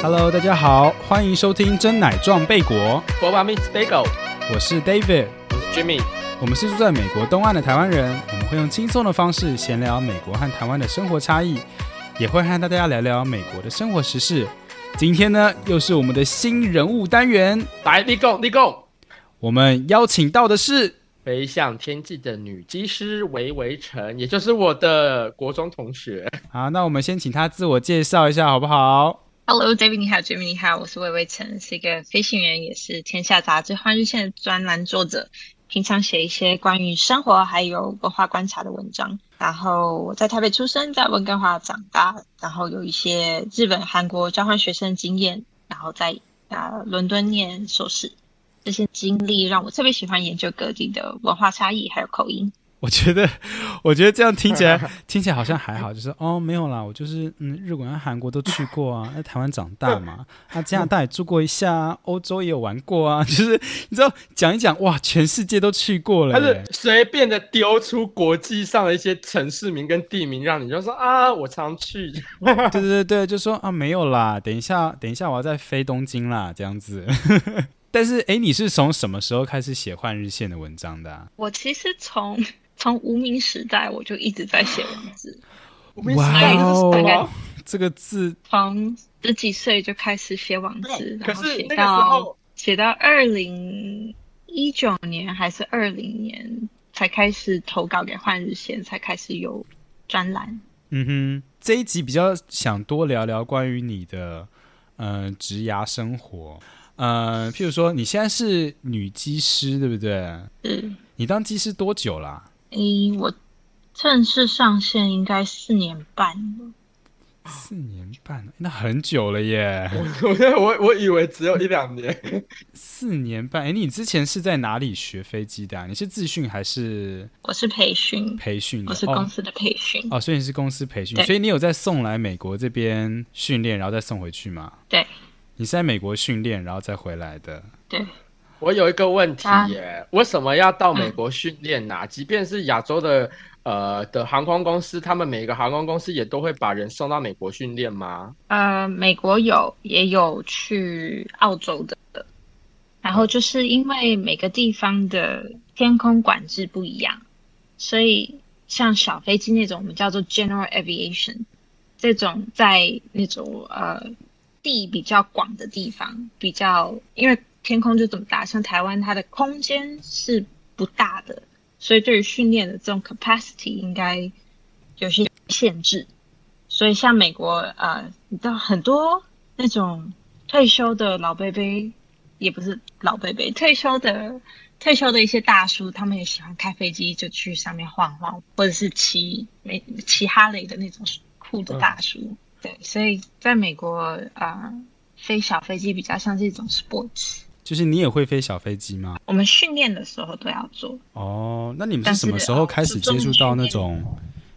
Hello，大家好，欢迎收听真奶撞贝果，博巴 Miss Bagel，我是 David，我是 Jimmy，我们是住在美国东岸的台湾人，我们会用轻松的方式闲聊美国和台湾的生活差异，也会和大家聊聊美国的生活时事。今天呢，又是我们的新人物单元，来立功立功，我们邀请到的是飞向天际的女机师韦维晨，也就是我的国中同学。好，那我们先请她自我介绍一下，好不好？Hello，David，你好，Jimmy，你好，我是魏魏晨，是一个飞行员，也是天下杂志《换日线》的专栏作者。平常写一些关于生活还有文化观察的文章。然后我在台北出生，在温哥华长大，然后有一些日本、韩国交换学生经验，然后在啊伦敦念硕士。这些经历让我特别喜欢研究各地的文化差异还有口音。我觉得，我觉得这样听起来 听起来好像还好，就是哦，没有啦，我就是嗯，日本、韩国都去过啊，在台湾长大嘛，啊，加拿大也住过一下，欧洲也有玩过啊，就是你知道讲一讲，哇，全世界都去过了，他是随便的丢出国际上的一些城市名跟地名，让你就说啊，我常去，对 对对对，就说啊，没有啦，等一下，等一下，我要再飞东京啦，这样子。但是，哎，你是从什么时候开始写换日线的文章的？我其实从。从无名时代我就一直在写文字，哇哦，这个字从十几岁就开始写网字，然后写到写到二零一九年还是二零年才开始投稿给换日线，才开始有专栏。嗯哼，这一集比较想多聊聊关于你的呃职涯生活，呃，譬如说你现在是女机师，对不对？嗯。你当机师多久啦？诶，我正式上线应该四年半了。四年半，那很久了耶！我我我我以为只有一两年。四年半，哎，你之前是在哪里学飞机的？啊你是自训还是？我是培训，培训，我是公司的培训。哦，所以你是公司培训，所以你有在送来美国这边训练，然后再送回去吗？对。你是在美国训练，然后再回来的。对。我有一个问题耶，为什么要到美国训练呢？即便是亚洲的呃的航空公司，他们每个航空公司也都会把人送到美国训练吗？呃，美国有，也有去澳洲的。然后就是因为每个地方的天空管制不一样，所以像小飞机那种，我们叫做 general aviation，这种在那种呃地比较广的地方，比较因为。天空就这么大，像台湾它的空间是不大的，所以对于训练的这种 capacity 应该有些限制。所以像美国，呃，你知道很多那种退休的老贝贝，也不是老贝贝，退休的退休的一些大叔，他们也喜欢开飞机，就去上面晃晃，或者是骑美骑哈雷的那种酷的大叔。对，所以在美国啊，飞小飞机比较像是一种 sports。就是你也会飞小飞机吗？我们训练的时候都要做。哦，那你们是什么时候开始接触到那种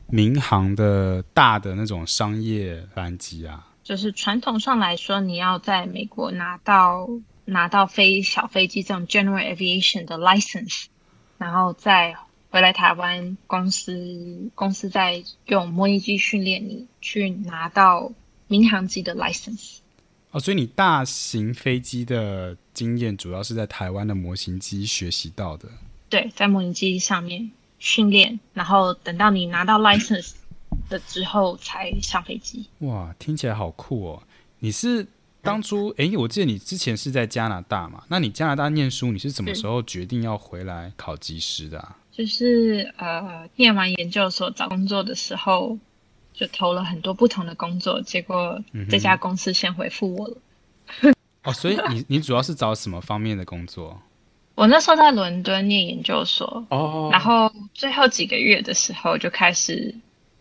民航的大的那种商业班机啊？就是传统上来说，你要在美国拿到拿到飞小飞机这种 general aviation 的 license，然后再回来台湾公司公司再用模拟机训练你去拿到民航机的 license。哦，所以你大型飞机的经验主要是在台湾的模型机学习到的。对，在模型机上面训练，然后等到你拿到 license 的之后才上飞机。哇，听起来好酷哦！你是当初哎，我记得你之前是在加拿大嘛？那你加拿大念书，你是什么时候决定要回来考机师的？就是呃，念完研究所找工作的时候。就投了很多不同的工作，结果这家公司先回复我了。哦，所以你你主要是找什么方面的工作？我那时候在伦敦念研究所，哦，然后最后几个月的时候就开始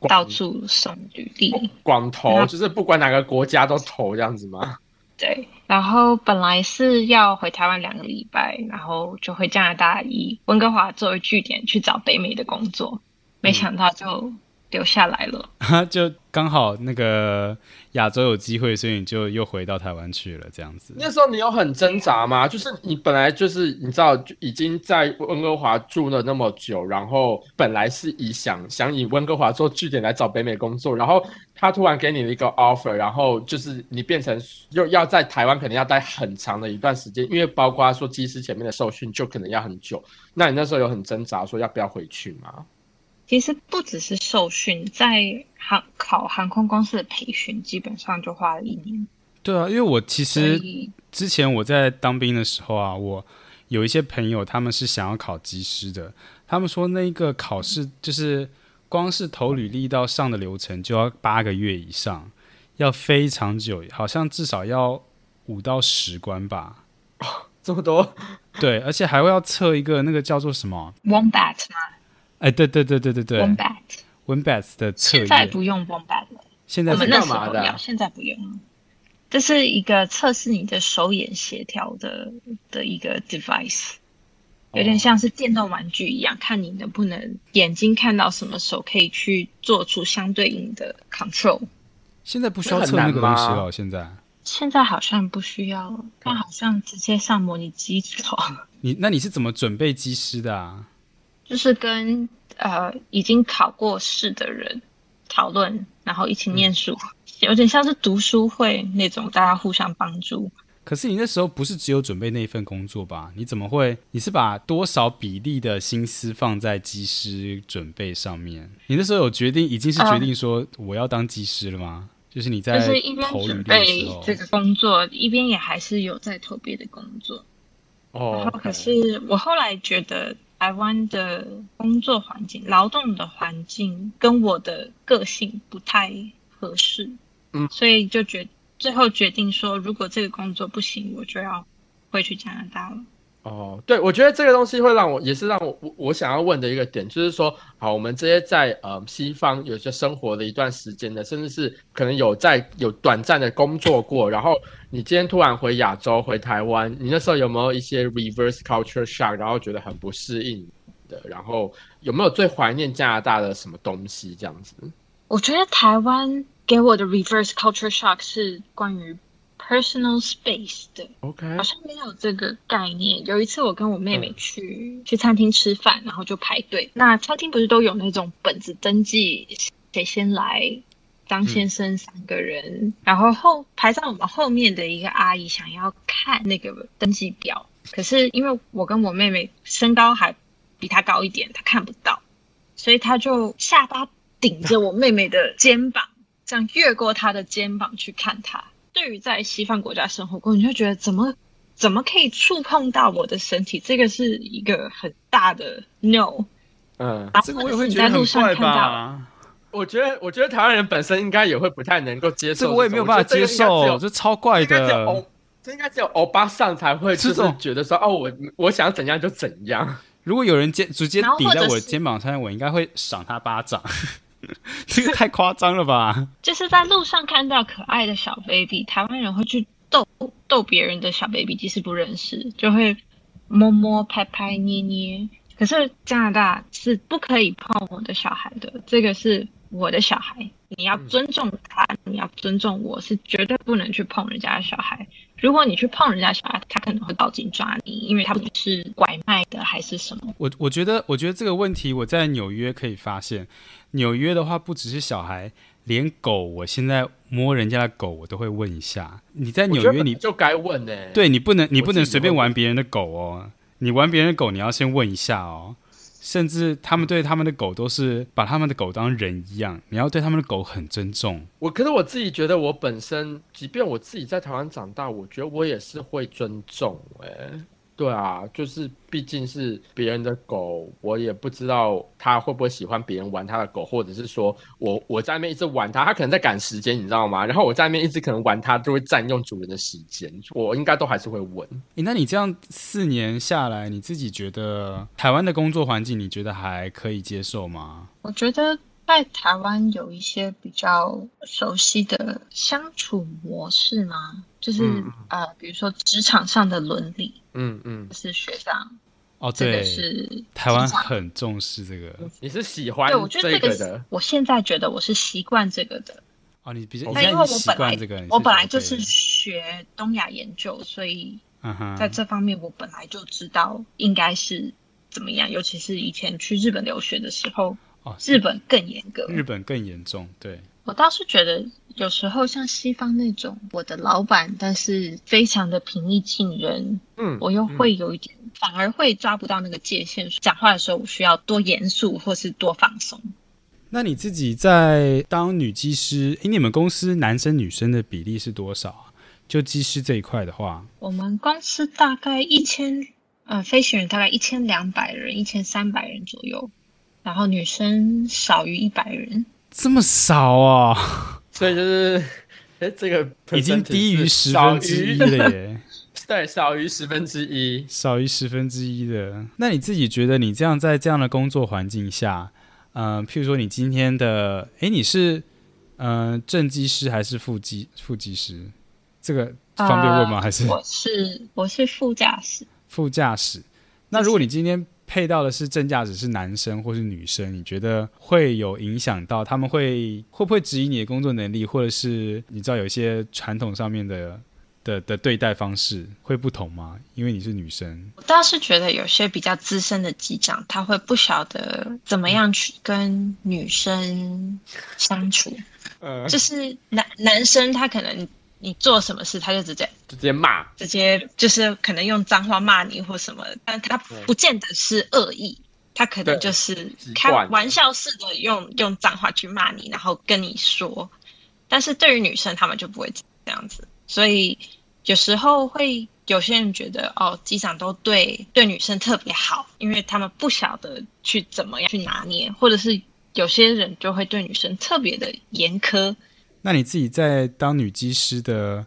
到处送履历，广投就是不管哪个国家都投这样子吗？对，然后本来是要回台湾两个礼拜，然后就回加拿大以温哥华作为据点去找北美的工作，没想到就。留下来了。就刚好那个亚洲有机会，所以你就又回到台湾去了，这样子。那时候你有很挣扎吗？就是你本来就是你知道，就已经在温哥华住了那么久，然后本来是以想想以温哥华做据点来找北美工作，然后他突然给你了一个 offer，然后就是你变成又要在台湾可能要待很长的一段时间，因为包括说机师前面的受训就可能要很久。那你那时候有很挣扎，说要不要回去吗？其实不只是受训，在航考航空公司的培训，基本上就花了一年。对啊，因为我其所实之前我在当兵的时候啊，我有一些朋友他们是想要考机师的，他们说那个考试就是光是投履历到上的流程就要八个月以上，要非常久，好像至少要五到十关吧。这么多，对，而且还会要测一个那个叫做什么？Wombat 吗哎，对对对对对对，Wombat，Wombat 的测现在，不用 Wombat 了，现在是我们那时候要，现在不用了。这是一个测试你的手眼协调的的一个 device，有点像是电动玩具一样，看你能不能眼睛看到什么，手可以去做出相对应的 control。现在不需要测那个东西了，现在。现在好像不需要了，但好像直接上模拟机走。你那你是怎么准备机师的啊？就是跟呃已经考过试的人讨论，然后一起念书，有点像是读书会那种，大家互相帮助。可是你那时候不是只有准备那一份工作吧？你怎么会？你是把多少比例的心思放在技师准备上面？你那时候有决定，已经是决定说我要当技师了吗？就是你在就是一边准备时候，这个工作，一边也还是有在投别的工作。然哦后，可是我后来觉得台湾的工作环境、劳动的环境跟我的个性不太合适，嗯所以就决最后决定说，如果这个工作不行，我就要回去加拿大了。哦，对，我觉得这个东西会让我，也是让我我想要问的一个点，就是说，好，我们这些在呃西方有些生活了一段时间的，甚至是可能有在有短暂的工作过，然后你今天突然回亚洲回台湾，你那时候有没有一些 reverse culture shock，然后觉得很不适应的？然后有没有最怀念加拿大的什么东西这样子？我觉得台湾给我的 reverse culture shock 是关于 personal space 的。OK，好像没有这个概念。有一次我跟我妹嗯妹去、去餐厅吃饭，然后就排队。那餐厅不是都有那种本子登记谁先来？张先生三个人，然后后排在我们后面的一个阿姨想要看那个登记表，可是因为我跟我妹妹身高还比她高一点，她看不到，所以她就下巴顶着我妹妹的肩膀，这样越过她的肩膀去看她。对于在西方国家生活过，你就觉得怎么怎么可以触碰到我的身体？这个是一个很大的 no。嗯，这个我也会你觉得很怪，吧？我觉得我觉得台湾人本身应该也会不太能够接受这个我也没有办法接受，这超怪的欧。这应该只有欧巴上才会，就是这种觉得说哦，我我想怎样就怎样。如果有人肩直接然后顶在我肩膀上，我应该会赏他巴掌。这个太夸张了吧？就是在路上看到可爱的小 baby，台湾人会去逗逗别人的小 baby，即使不认识，就会摸摸、拍拍、捏捏。可是加拿大是不可以碰我的小孩的，这个是我的小孩，你要尊重他，你要尊重我，是绝对不能去碰人家的小孩。如果你去碰人家小孩，他可能会报警抓你，因为他不是拐卖的还是什么。我我觉得，我觉得这个问题我在纽约可以发现，纽约的话不只是小孩，连狗，我现在摸人家的狗，我都会问一下。你在纽约你，就该问呢、对你不能，你不能随便玩别人的狗哦。你玩别人的狗，你要先问一下哦。甚至他们对他们的狗都是把他们的狗当人一样，你要对他们的狗很尊重。我可是我自己觉得，我本身，即便我自己在台湾长大，我觉得我也是会尊重、欸。对啊，就是毕竟是别人的狗，我也不知道他会不会喜欢别人玩他的狗，或者是说我我在那边一直玩它，它可能在赶时间，你知道吗？然后我在那边一直可能玩它，就会占用主人的时间，我应该都还是会问。诶，那你这样四年下来，你自己觉得台湾的工作环境，你觉得还可以接受吗？我觉得在台湾有一些比较熟悉的相处模式吗？就是、嗯呃，比如说职场上的伦理，嗯嗯。就是学长哦，这个对，是台湾很重视这个。你是喜欢对，我觉得这这个的，我现在觉得我是习惯这个的，哦，你比较，你那因为我本来惯这个，我本来就是学东亚研究，所以嗯，在这方面我本来就知道应该是怎么样，尤其是以前去日本留学的时候，哦，日本更严格。日本更严重，对，我倒是觉得有时候像西方那种，我的老板但是非常的平易近人，嗯，我又会有一点，反而会抓不到那个界限。讲话的时候，我需要多严肃，或是多放松。那你自己在当女技师，诶，你们公司男生女生的比例是多少啊？就技师这一块的话，我们公司大概一千，呃，飞行员大概一千两百人，一千三百人左右，然后女生少于一百人。这么少啊，所以就是，哎，这个已经低于是十少分之一了耶，对，少于十分之一。少于十分之一的。那你自己觉得你这样在这样的工作环境下，嗯、譬如说你今天的，哎，你是嗯、呃正技师还是副机副机师？这个方便问吗？呃还是我是我是副驾驶，副驾驶？那如果你今天配到的是正驾驶是男生或是女生，你觉得会有影响到他们会会不会质疑你的工作能力，或者是你知道有一些传统上面的的的对待方式会不同吗？因为你是女生，我倒是觉得有些比较资深的机长，他会不晓得怎么样去跟女生相处。呃，就是男男生他可能你做什么事，他就直接直接骂，直接就是可能用脏话骂你或什么，但他不见得是恶意，他可能就是开玩笑似的用用脏话去骂你，然后跟你说。但是对于女生，他们就不会这样子，所以有时候会有些人觉得哦，机长都对对女生特别好，因为他们不晓得去怎么样去拿捏，或者是有些人就会对女生特别的严苛。那你自己在当女机师的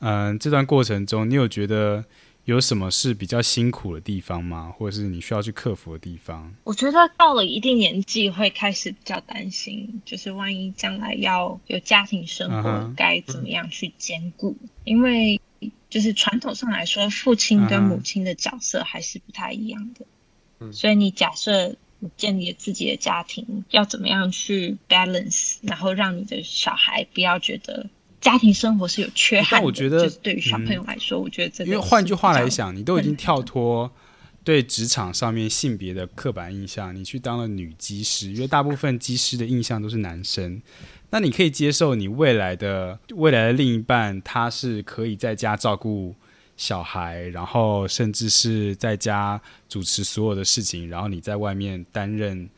嗯、这段过程中，你有觉得有什么是比较辛苦的地方吗？或者是你需要去克服的地方？我觉得到了一定年纪会开始比较担心，就是万一将来要有家庭生活该怎么样去兼顾，因为就是传统上来说，父亲跟母亲的角色还是不太一样的。嗯所以你假设你建立了自己的家庭，要怎么样去 balance，然后让你的小孩不要觉得家庭生活是有缺憾的。但我觉得就是对于小朋友来说，我觉得这个因为换句话来是想，你都已经跳脱对职场上面性别的刻板印象，你去当了女机师，因为大部分机师的印象都是男生。那你可以接受你未来的未来的另一半，他是可以在家照顾小孩，然后甚至是在家主持所有的事情，然后你在外面担任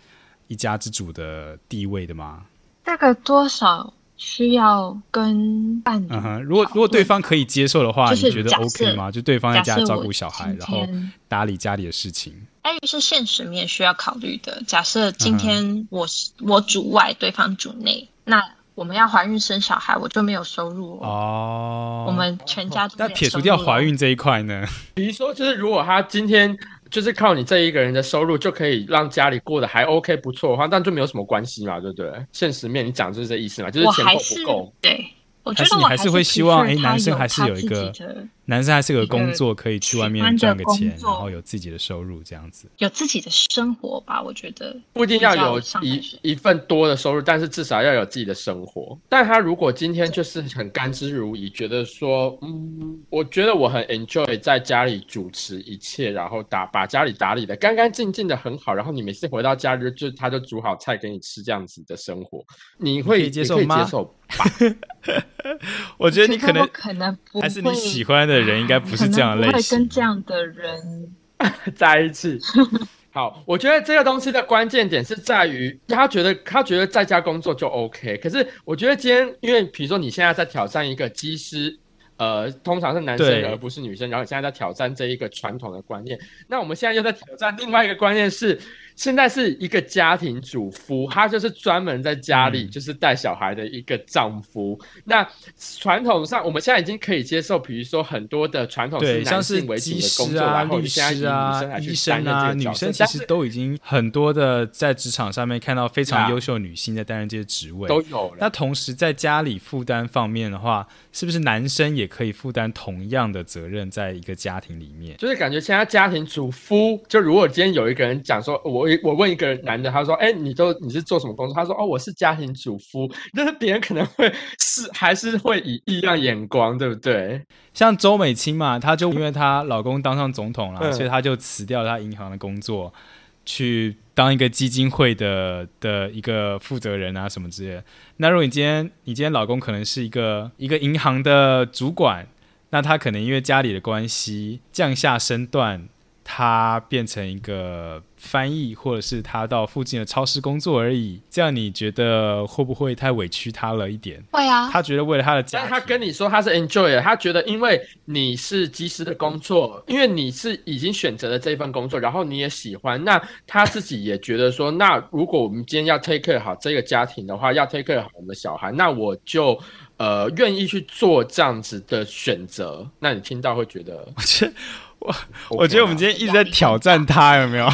一家之主的地位的吗？大概多少需要跟伴侣嗯哼，如果如果对方可以接受的话，就是你觉得 OK 吗？就对方在家照顾小孩，然后打理家里的事情。但于是现实面需要考虑的。假设今嗯天我是、我主外，对方主内，那我们要怀孕生小孩，我就没有收入哦。哦，我们全家都那撇除掉怀孕这一块呢？比如说，就是如果他今天就是靠你这一个人的收入就可以让家里过得还 OK 不错的话，那就没有什么关系嘛，对不对？现实面你讲就是这意思嘛，就是我钱够不够？对，我觉还是得我是你还是会希望诶男生还是有一个男生还是有个工作可以去外面赚个钱，然后有自己的收入这样子。有自己的生活吧，我觉得。不一定要有一一份多的收入，但是至少要有自己的生活。但他如果今天就是很甘之如饴，觉得说，嗯，我觉得我很 enjoy 在家里主持一切，然后打把家里打理的干干净净的很好，然后你每次回到家就就他就煮好菜给你吃这样子的生活，你会接受吗？接受 我觉得你可能可能不还是你喜欢的人应该不是这样的类型不会型跟。这样的人 在一起。好，我觉得这个东西的关键点是在于他觉得他觉得在家工作就 OK，可是我觉得今天因为比如说你现在在挑战一个机师，呃，通常是男生而不是女生，然后你现在在挑战这一个传统的观念，那我们现在又在挑战另外一个观念是，现在是一个家庭主夫，她就是专门在家里就是带小孩的一个丈夫。那传统上，我们现在已经可以接受，比如说很多的传统对，是男像是性为主技的工作，师啊、然后律现在以女师啊生来、去医生啊，女担任这个角色生其实都已经很多的在职场上面看到非常 优秀的女性在担任这些职位。都有了。那同时在家里负担方面的话，是不是男生也可以负担同样的责任，在一个家庭里面？就是感觉现在家庭主夫，就如果今天有一个人讲说，我我问一个男的，他说，哎、你都你是做什么工作？他说，哦，我是家庭主夫，但是别人可能会是还是会以异样眼光，对不对？像周美青嘛，她就因为她老公当上总统了，嗯所以她就辞掉她银行的工作，去当一个基金会的的一个负责人啊什么之类的。那如果你今天你今天老公可能是一个一个银行的主管，那他可能因为家里的关系降下身段，他变成一个翻译，或者是他到附近的超市工作而已。这样你觉得会不会太委屈他了一点？会啊，他觉得为了他的家，但他跟你说他是 enjoy，的他觉得因为你是及时的工作，因为你是已经选择了这份工作，然后你也喜欢，那他自己也觉得说，那如果我们今天要 take care 好这个家庭的话，要 take care 好我们的小孩，那我就呃愿意去做这样子的选择。那你听到会觉得我觉得 OK 我觉得我们今天一直在挑战他，有没有？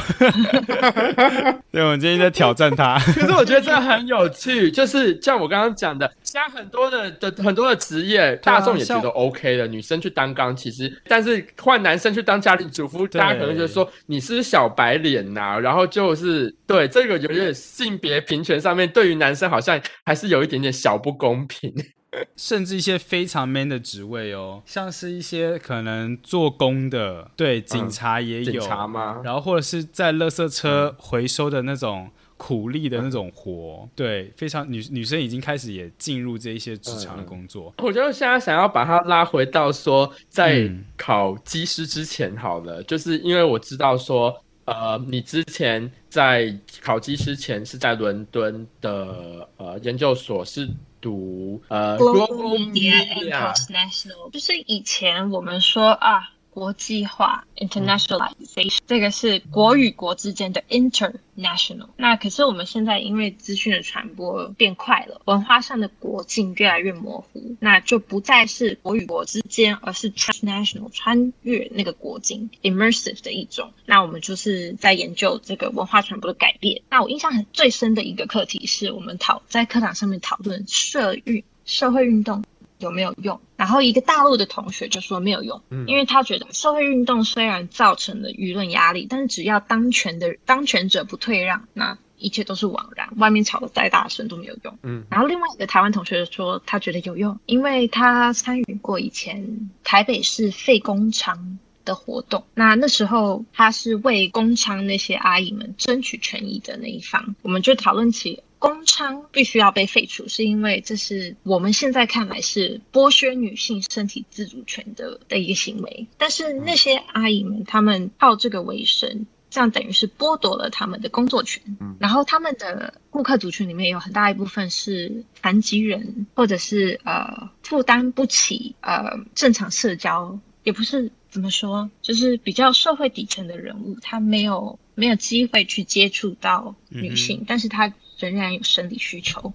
对，我们今天一直在挑战他。可是我觉得这很有趣，就是像我刚刚讲的，现在很多的的很多的职业，大众也觉得 OK 的，女生去当钢其实，但是换男生去当家庭主妇，大家可能就说你是小白脸呐、然后就是对这个有点性别平权上面，对于男生好像还是有一点点小不公平。甚至一些非常 man 的职位哦，像是一些可能做工的，对，警察也有，警察吗？然后或者是在垃圾车回收的那种苦力的那种活，对，非常女女生已经开始也进入这一些职场的工作。我觉得现在想要把它拉回到说，在嗯考机师之前好了，就是因为我知道说，呃，你之前在考机师前是在伦敦的呃研究所是读呃 Global Media International，就是以前我们说啊，国际化 （internationalization）、这个是国与国之间的 international。那可是我们现在因为资讯的传播变快了，文化上的国境越来越模糊，那就不再是国与国之间，而是 transnational 穿越那个国境 immersive 的一种。那我们就是在研究这个文化传播的改变。那我印象很最深的一个课题是我们讨在课堂上面讨论社运社会运动有没有用？然后一个大陆的同学就说没有用，嗯因为他觉得社会运动虽然造成了舆论压力，但是只要当权的当权者不退让，那一切都是枉然，外面吵得再大声都没有用。嗯然后另外一个台湾同学说，他觉得有用，因为他参与过以前台北市废工厂的活动。那那时候他是为工厂那些阿姨们争取权益的那一方，我们就讨论起。工娼必须要被废除，是因为这是我们现在看来是剥削女性身体自主权的的一个行为。但是那些阿姨们，她们靠这个为生，这样等于是剥夺了他们的工作权。嗯然后他们的顾客族群里面有很大一部分是残疾人，或者是呃负担不起呃正常社交，也不是怎么说，就是比较社会底层的人物，他没有没有机会去接触到女性，但是他仍然有生理需求，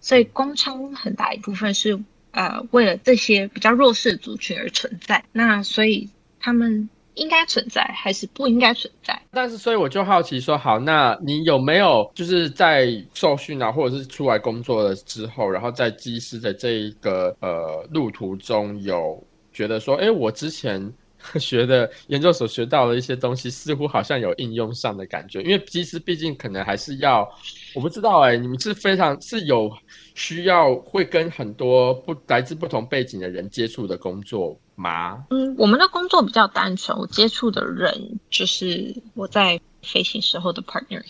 所以工娼很大一部分是呃为了这些比较弱势的族群而存在。那所以他们应该存在还是不应该存在？但是，所以我就好奇说，好，那你有没有就是在受训啊，或者是出来工作了之后，然后在技师的这一个呃路途中，有觉得说，哎，我之前 学的研究所学到的一些东西，似乎好像有应用上的感觉，因为技师毕竟可能还是要，我不知道哎、你们是非常是有需要会跟很多不来自不同背景的人接触的工作吗？嗯，我们的工作比较单纯，我接触的人就是我在飞行时候的 partner。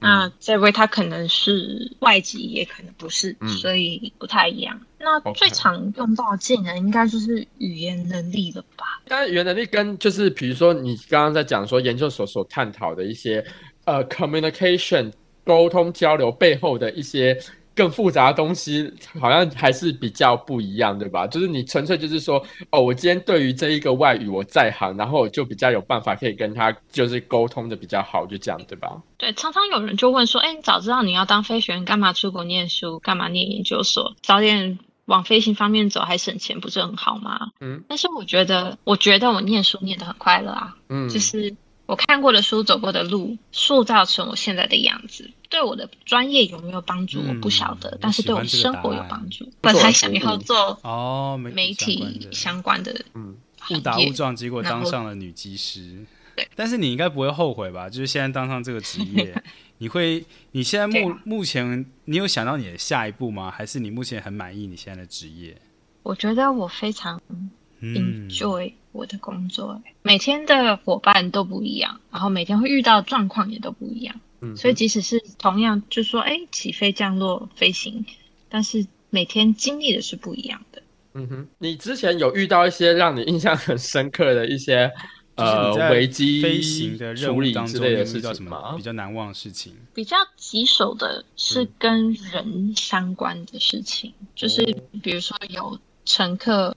那这位他可能是外籍，也可能不是，嗯所以不太一样。那最常用到的技能应该就是语言能力了吧？当然，语言能力跟就是比如说你刚刚在讲说研究所所探讨的一些呃 communication 沟通交流背后的一些更复杂的东西，好像还是比较不一样，对吧？就是你纯粹就是说，哦，我今天对于这一个外语我在行，然后我就比较有办法可以跟他就是沟通的比较好，就这样，对吧？对，常常有人就问说，哎，你早知道你要当飞行员，干嘛出国念书？干嘛念研究所？早点往飞行方面走，还省钱，不是很好吗？嗯但是我觉得，我觉得我念书念得很快乐啊，嗯，就是我看过的书、走过的路，塑造成我现在的样子。对我的专业有没有帮助，嗯我不晓得，我但是对我喜欢这个生活有帮助。我才想要做哦，媒媒体相关的嗯，误打误撞，结果当上了女技师 对。但是你应该不会后悔吧？就是现在当上这个职业，你会？你现在目啊目前，你有想到你的下一步吗？还是你目前很满意你现在的职业？我觉得我非常嗯，enjoy 我的工作，每天的伙伴都不一样，然后每天会遇到的状况也都不一样，嗯所以即使是同样就说哎起飞降落飞行，但是每天经历的是不一样的。嗯哼，你之前有遇到一些让你印象很深刻的一些呃危机飞行的任处理务当中，之类的事你有遇到什情吗么比？较难忘的事情？比较棘手的是嗯跟人相关的事情，就是比如说有乘客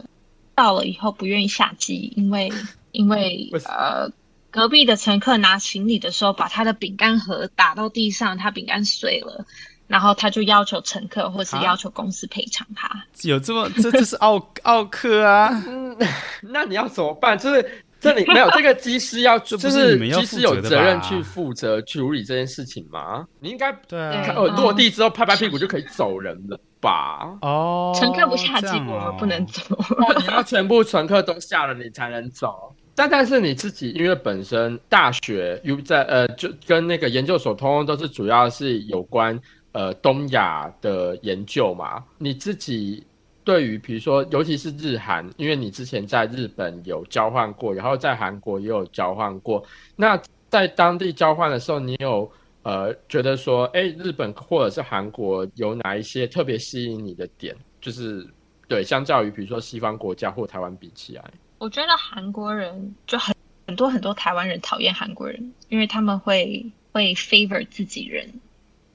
到了以后不愿意下机，因为因为呃隔壁的乘客拿行李的时候把他的饼干盒打到地上，他饼干碎了。然后他就要求乘客，或是啊要求公司赔偿他。有这么这这是奥奥克啊？嗯，那你要怎么办？就是这里没有这个机师要，就是机师有负责任去负责处理这件事情吗？你应该对啊对，呃落地之后拍拍屁股就可以走人了吧？哦，乘客不下机我哦们不能走。哦，你要全部乘客都下了，你才能走。但但是你自己，因为本身大学有在呃，就跟那个研究所，通通都是主要是有关呃东亚的研究嘛。你自己对于比如说，尤其是日韩，因为你之前在日本有交换过，然后在韩国也有交换过。那在当地交换的时候，你有呃觉得说，哎，日本或者是韩国有哪一些特别吸引你的点？就是对，相较于比如说西方国家或台湾比起来，我觉得韩国人就很很多很多台湾人讨厌韩国人，因为他们会会 favor 自己人。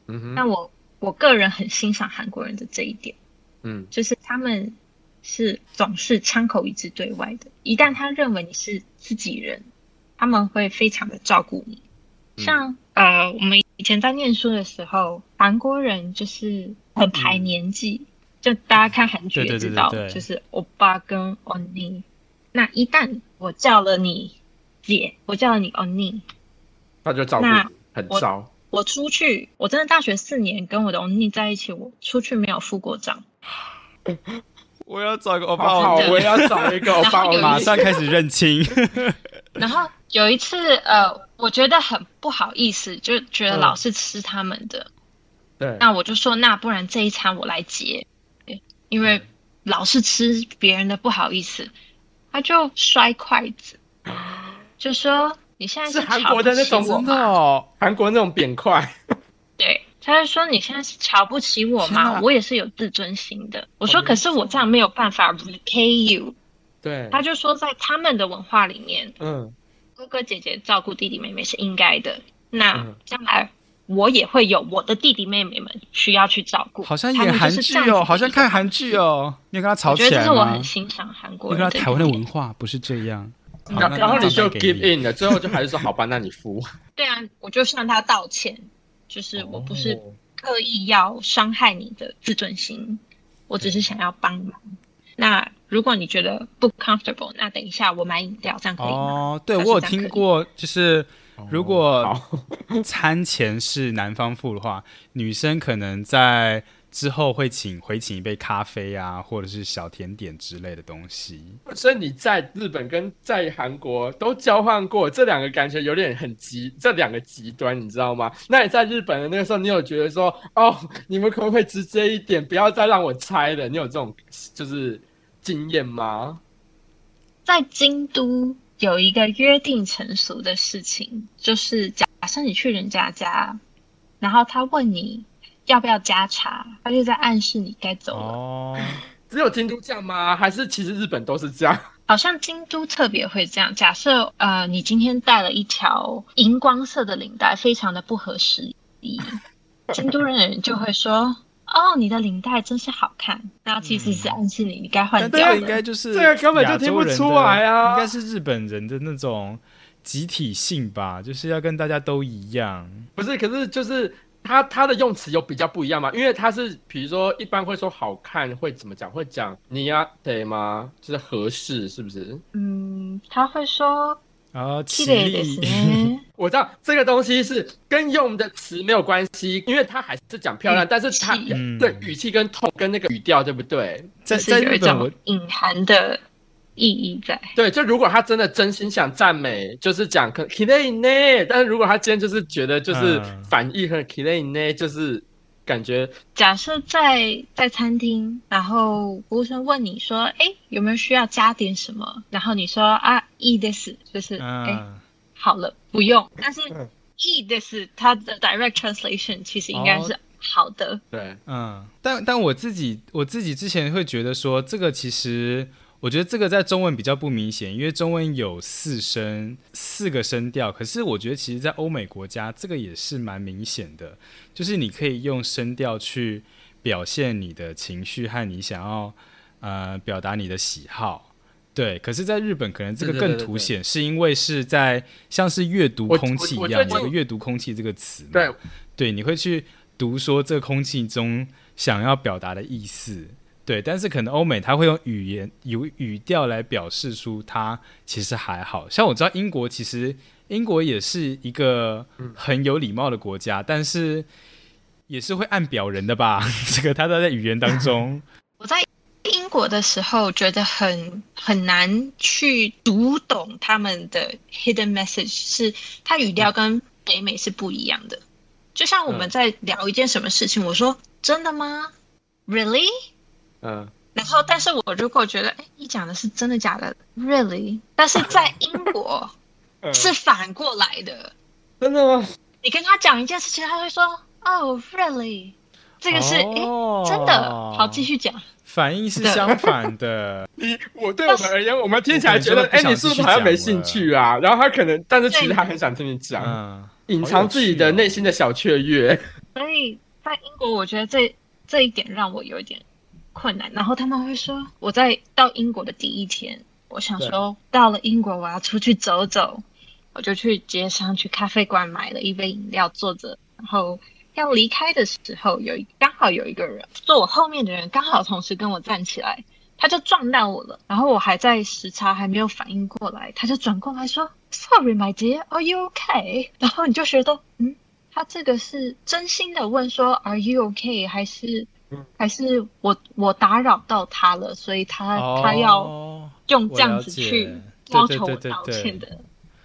嗯哼，但我我个人很欣赏韩国人的这一点，嗯就是他们是总是枪口一致对外的。一旦他认为你是自己人，他们会非常的照顾你。嗯像呃，我们以前在念书的时候，韩国人就是很排年纪，就大家看韩剧也知道，对对对就是欧巴跟欧尼。那一旦我叫了你姐，我叫了你欧尼，他就照顾那你，很我糟。我出去，我真的大学四年跟我的欧尼在一起，我出去没有付过账。我要找一个欧巴，我也要找一个我马上开始认亲。然后有一次，呃，我觉得很不好意思，就觉得嗯。老是吃他们的，对，那我就说，那不然这一餐我来结，因为老是吃别人的不好意思，他就摔筷子，就说你现在是韩国的那种真的？哦，韩国那种扁块，对，他就说你现在是瞧不起我吗？我也是有自尊心的。我说，可是我这样没有办法 repay you。对，他就说，在他们的文化里面，嗯哥哥姐姐照顾弟弟妹妹是应该的。那嗯将来我也会有我的弟弟妹妹们需要去照顾。好像演韩剧哦，好像看韩剧哦。你有跟他吵我觉得这起来吗是我很？欣赏韩国你跟人他台湾的文化不是这样。然后你就 give in 了，最后就还是说好吧，那你付。对啊，我就向他道歉，就是我不是哦刻意要伤害你的自尊心，我只是想要帮忙。那如果你觉得不 comfortable，那等一下我买饮料，这样可以吗？哦，对我有听过，就是如果，餐钱是男方付的话，女生可能在之后会请回请一杯咖啡啊，或者是小甜点之类的东西。所以你在日本跟在韩国都交换过，这两个感觉有点很极，这两个极端，你知道吗？那你在日本的那个时候，你有觉得说，哦，你们可不可以直接一点，不要再让我猜了？你有这种就是经验吗？在京都有一个约定成熟的事情，就是假设你去人家家，然后他问你要不要加茶，他就在暗示你该走了。哦，只有京都这样吗？还是其实日本都是这样？好像京都特别会这样。假设呃，你今天带了一条荧光色的领带，非常的不合时宜，京都人就会说哦，你的领带真是好看，那其实是暗示你你该换但掉了。这个应该就是这个根本就听不出来啊应该是日本人的那种集体性吧，就是要跟大家都一样。不是，可是就是他他的用词有比较不一样吗？因为他是比如说一般会说好看，会怎么讲？会讲你呀得吗？就是合适是不是？嗯，他会说啊， “綺起麗です立，ね我知道这个东西是跟用的词没有关系，因为他还是讲漂亮，语但是他气嗯对语气跟痛跟那个语调对不对？”，在就是有一在日本我种隐含的 意义在。对，就如果他真的真心想赞美，就是讲可 k i l e 呢，但是如果他今天就是觉得就是嗯反义和 k i l e 呢，就是感觉假设在在餐厅，然后服务生问你说：“哎，有没有需要加点什么？”然后你说：“啊，いいです。”就是哎、嗯，好了，不用。但是嗯いいです它的 direct translation 其实应该是好的。对，嗯，但但我自己我自己之前会觉得说，这个其实 我觉得这个在中文比较不明显，因为中文有四声四个声调，可是我觉得其实在欧美国家这个也是蛮明显的，就是你可以用声调去表现你的情绪和你想要呃表达你的喜好。对，可是，在日本可能这个更凸显，是因为是在像是阅读空气一样，有个阅读空气这个词嘛。对，对，你会去读说这空气中想要表达的意思。对，但是可能欧美他会用语言有语调来表示出他其实还好像我知道英国其实英国也是一个很有礼貌的国家，但是也是会按表人的吧？这个他都在语言当中。我在英国的时候觉得很很难去读懂他们的 hidden message，是他语调跟北美是不一样的。就像我们嗯在聊一件什么事情，我说真的吗？Really？嗯，然后，但是我如果觉得，哎，你讲的是真的假的？Really？但是在英国 嗯是反过来的，真的吗？你跟他讲一件事情，他会说，哦，Really？这个是，哎、哦真的。好，继续讲。反应是相反的。你我对我们而言，我们听起来觉得，哎、你是不是好像没兴趣啊？然后他可能，但是其实他很想听你讲，嗯，隐藏自己的内心的小雀跃。所以在英国，我觉得这这一点让我有一点困难。然后他们会说，我在到英国的第一天，我想说到了英国，我要出去走走，我就去街上去咖啡馆买了一杯饮料，坐着，然后要离开的时候，有一刚好有一个人坐我后面的人刚好同时跟我站起来。他就撞到我了，然后我还在时差还没有反应过来，他就转过来说：“Sorry, my dear, are you okay？” 然后你就觉得，嗯，他这个是真心的问说 “Are you okay？” 还是嗯还是我我打扰到他了，所以他、他要哦用这样子去要求我道歉的。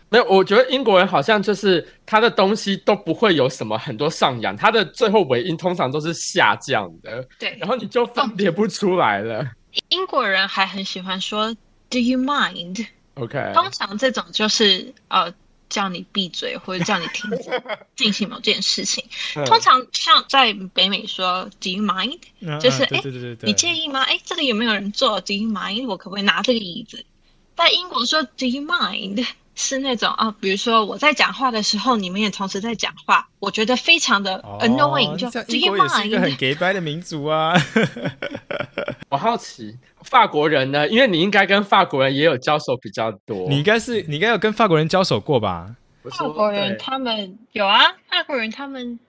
没有，我觉得英国人好像就是他的东西都不会有什么很多上扬，他的最后尾音通常都是下降的，对，然后你就分别不出来了。英国人还很喜欢说 “Do you mind？” OK，通常这种就是呃叫你闭嘴或者 叫你停止进行某件事情。嗯通常像在北美说 “Do you mind？” 嗯就是哎你介意吗？哎，这个有没有人坐？Do you mind？我可不可以拿这个椅子？在英国说 Do you mind 是那种啊，比如说我在讲话的时候，你们也同时在讲话，我觉得非常的哦 annoying，、就这样 Do 英国也是一个很 白的民族啊。我好奇法国人呢，因为你应该跟法国人也有交手比较多。你应该是你应该有跟法国人交手过吧？法国人他们有啊，法国人他们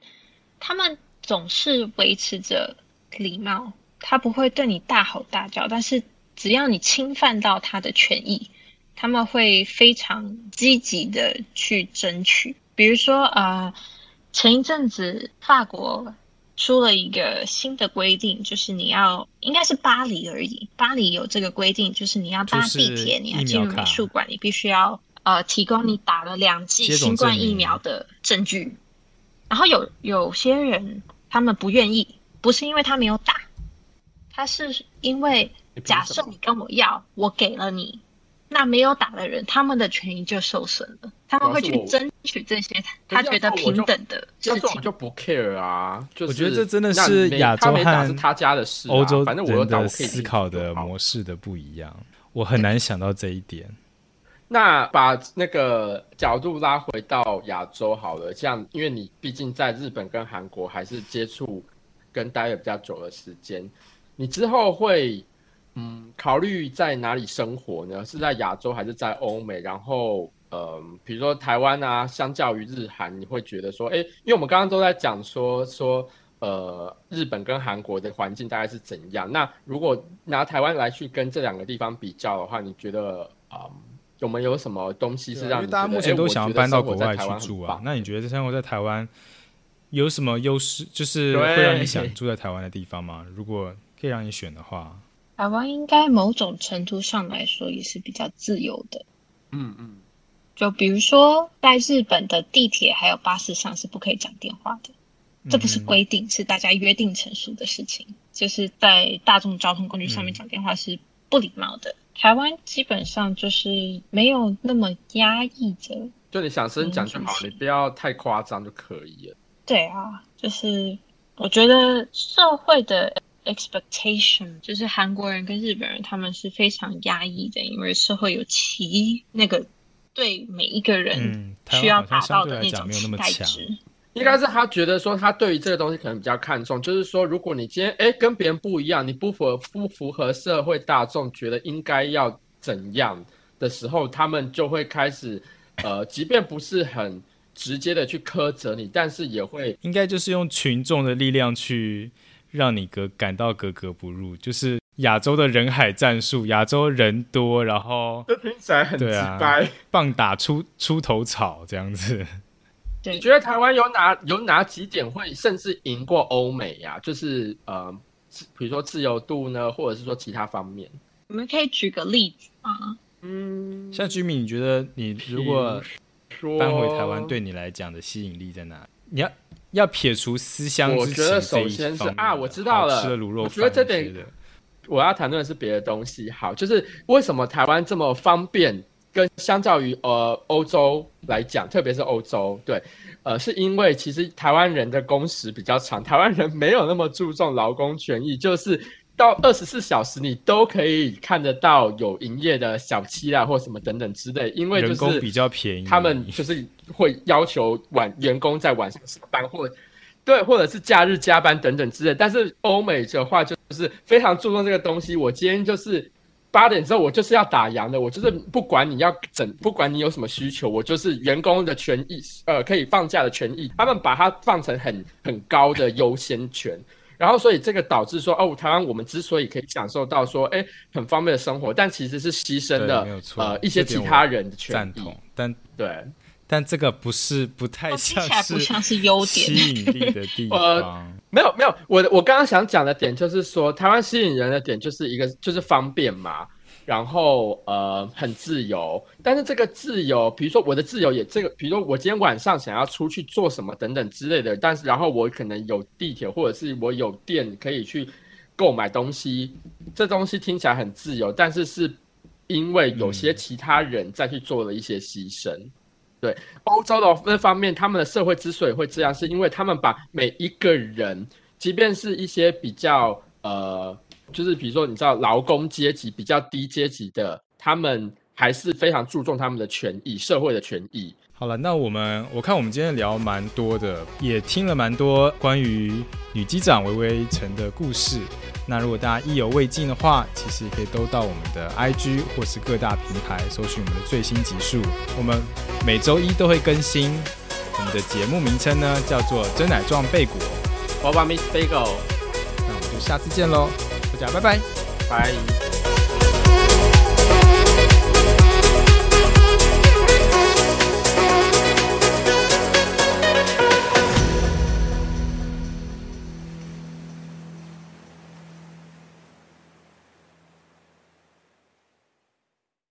他们总是维持着礼貌，他不会对你大吼大叫，但是只要你侵犯到他的权益，他们会非常积极的去争取。比如说，呃，前一阵子法国出了一个新的规定，就是你要应该是巴黎而已，巴黎有这个规定，就是你要搭地铁，你要进入美术馆，你必须要呃提供你打了两剂新冠疫苗的证据。然后有有些人他们不愿意，不是因为他没有打，他是因为假设你跟我要，我给了你，那没有打的人，他们的权益就受损了，他们会去争取这些他可是他觉得平等的事要是我情。就不 care 啊，就是我觉得这真的是亚洲和是他家的事、啊，欧洲反正我的可以思考的模。模式的不一样，我很难想到这一点。那把那个角度拉回到亚洲好了，像因为你毕竟在日本跟韩国还是接触跟待了比较久的时间，你之后会嗯考虑在哪里生活呢？是在亚洲还是在欧美？然后呃，比如说台湾啊，相较于日韩，你会觉得说，哎，因为我们刚刚都在讲说说呃日本跟韩国的环境大概是怎样？那如果拿台湾来去跟这两个地方比较的话，你觉得啊？有没有什么东西是让大家目前都想要搬到国外去住啊？那你觉得生活在台湾有什么优势？就是会让你想住在台湾的地方吗？如果可以让你选的话，台湾应该某种程度上来说也是比较自由的。嗯嗯，就比如说在日本的地铁还有巴士上是不可以讲电话的，这不是规定，是大家约定成熟的事情。就是在大众交通工具上面讲电话是不礼貌的。台湾基本上就是没有那么压抑的，就你想声讲就好，你不要太夸张就可以了。对啊，就是我觉得社会的 expectation 就是韩国人跟日本人他们是非常压抑的，因为社会有其那个对每一个人需要达到的那种期待值。应该是他觉得说，他对于这个东西可能比较看重，就是说，如果你今天哎跟别人不一样，你不符合不符合社会大众觉得应该要怎样的时候，他们就会开始，呃，即便不是很直接的去苛责你，但是也会应该就是用群众的力量去让你格感到格格不入，就是亚洲的人海战术，亚洲人多，然后这听起来很直白，棒打出出头草这样子。你觉得台湾有哪有哪几点会甚至赢过欧美呀？就是呃，比如说自由度呢，或者是说其他方面？我们可以举个例子吗。嗯，像居民，你觉得你如果搬回台湾，对你来讲的吸引力在哪？你要要撇除思乡之情首先是啊，我知道了，吃了卤肉饭。我觉得这点我要谈论的是别的东西。好，就是为什么台湾这么方便？跟相较于呃欧洲来讲，特别是欧洲，对，呃，是因为其实台湾人的工时比较长，台湾人没有那么注重劳工权益，就是到二十四小时你都可以看得到有营业的小七啊或什么等等之类，因为就是比较便宜，他们就是会要求晚员工在晚上上班或对，或者是假日加班等等之类，但是欧美的话就是非常注重这个东西，我今天就是。八点之后，我就是要打烊的。我就是不管你要整，不管你有什么需求，我就是员工的权益，呃，可以放假的权益，他们把它放成很很高的优先权。然后，所以这个导致说，哦，台湾我们之所以可以享受到说，哎，很方便的生活，但其实是牺牲了呃一些其他人的权益。赞同，但对，但这个不是不太像是不像是优点吸引力的地方。没有没有，我我刚刚想讲的点就是说，台湾吸引人的点就是一个就是方便嘛，然后呃很自由，但是这个自由，比如说我的自由也这个，比如说我今天晚上想要出去做什么等等之类的，但是然后我可能有地铁或者是我有店可以去购买东西，这东西听起来很自由，但是是因为有些其他人再去做了一些牺牲。对欧洲的那方面，他们的社会之所以会这样，是因为他们把每一个人，即便是一些比较呃，就是比如说你知道劳工阶级比较低阶级的，他们还是非常注重他们的权益，社会的权益。好了，那我们我看我们今天聊蛮多的，也听了蛮多关于女机长微微晨的故事。那如果大家意犹未尽的话，其实也可以都到我们的 IG 或是各大平台搜寻我们的最新集数。我们每周一都会更新。我们的节目名称呢叫做“真奶状贝果”。我把 Miss Bagel。那我们就下次见喽，大家拜拜，拜。